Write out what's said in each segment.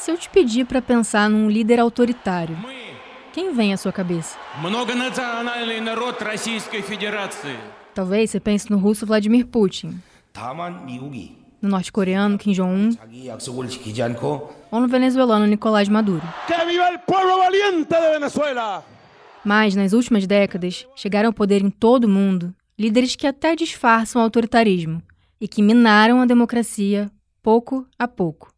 Se eu te pedir para pensar num líder autoritário, quem vem à sua cabeça? Talvez você pense no russo Vladimir Putin, no norte-coreano Kim Jong-un ou no venezuelano Nicolás Maduro. Mas, nas últimas décadas, chegaram ao poder em todo o mundo líderes que até disfarçam o autoritarismo e que minaram a democracia pouco a pouco.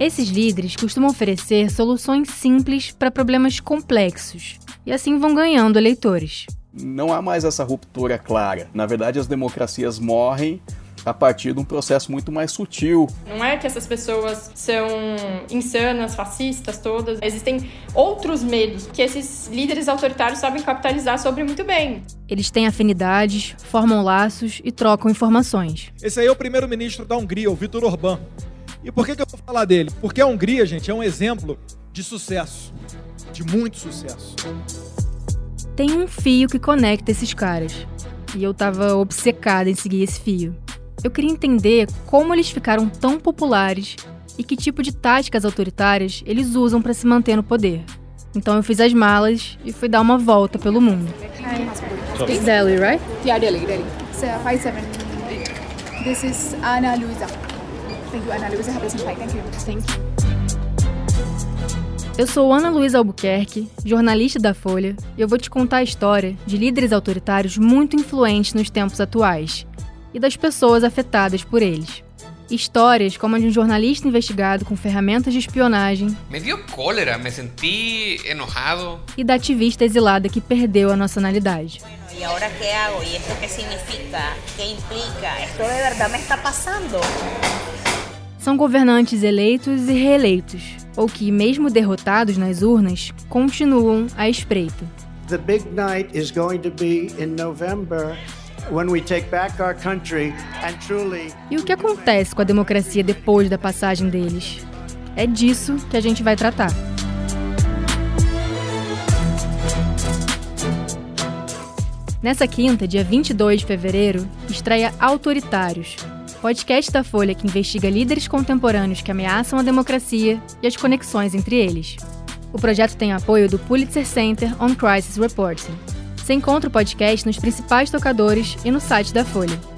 Esses líderes costumam oferecer soluções simples para problemas complexos e assim vão ganhando eleitores. Não há mais essa ruptura clara. Na verdade, as democracias morrem a partir de um processo muito mais sutil. Não é que essas pessoas são insanas, fascistas todas. Existem outros medos que esses líderes autoritários sabem capitalizar sobre muito bem. Eles têm afinidades, formam laços e trocam informações. Esse aí é o primeiro-ministro da Hungria, o Viktor Orbán. E por que, que eu vou falar dele? Porque a Hungria, gente, é um exemplo de sucesso, de muito sucesso. Tem um fio que conecta esses caras. E eu tava obcecada em seguir esse fio. Eu queria entender como eles ficaram tão populares e que tipo de táticas autoritárias eles usam para se manter no poder. Então eu fiz as malas e fui dar uma volta pelo mundo. Speak Delhi, right? Yeah, Delhi, Delhi. So, five seven. This is Ana Luisa. Thank you, Ana Luisa. Have a Thank you. Thank you. Eu sou Ana Luísa Albuquerque, jornalista da Folha, e eu vou te contar a história de líderes autoritários muito influentes nos tempos atuais e das pessoas afetadas por eles. Histórias como a de um jornalista investigado com ferramentas de espionagem. Me deu cólera, me senti enojado. E da ativista exilada que perdeu a nacionalidade. E agora que hago? E isso que significa? Que implica? Esto de verdade me está passando? São governantes eleitos e reeleitos, ou que, mesmo derrotados nas urnas, continuam à espreita. The big night is going to be in November. E o que acontece com a democracia depois da passagem deles? É disso que a gente vai tratar. Nessa quinta, dia 22 de fevereiro, estreia Autoritários, podcast da Folha que investiga líderes contemporâneos que ameaçam a democracia e as conexões entre eles. O projeto tem apoio do Pulitzer Center on Crisis Reporting. Você encontra o podcast nos principais tocadores e no site da Folha.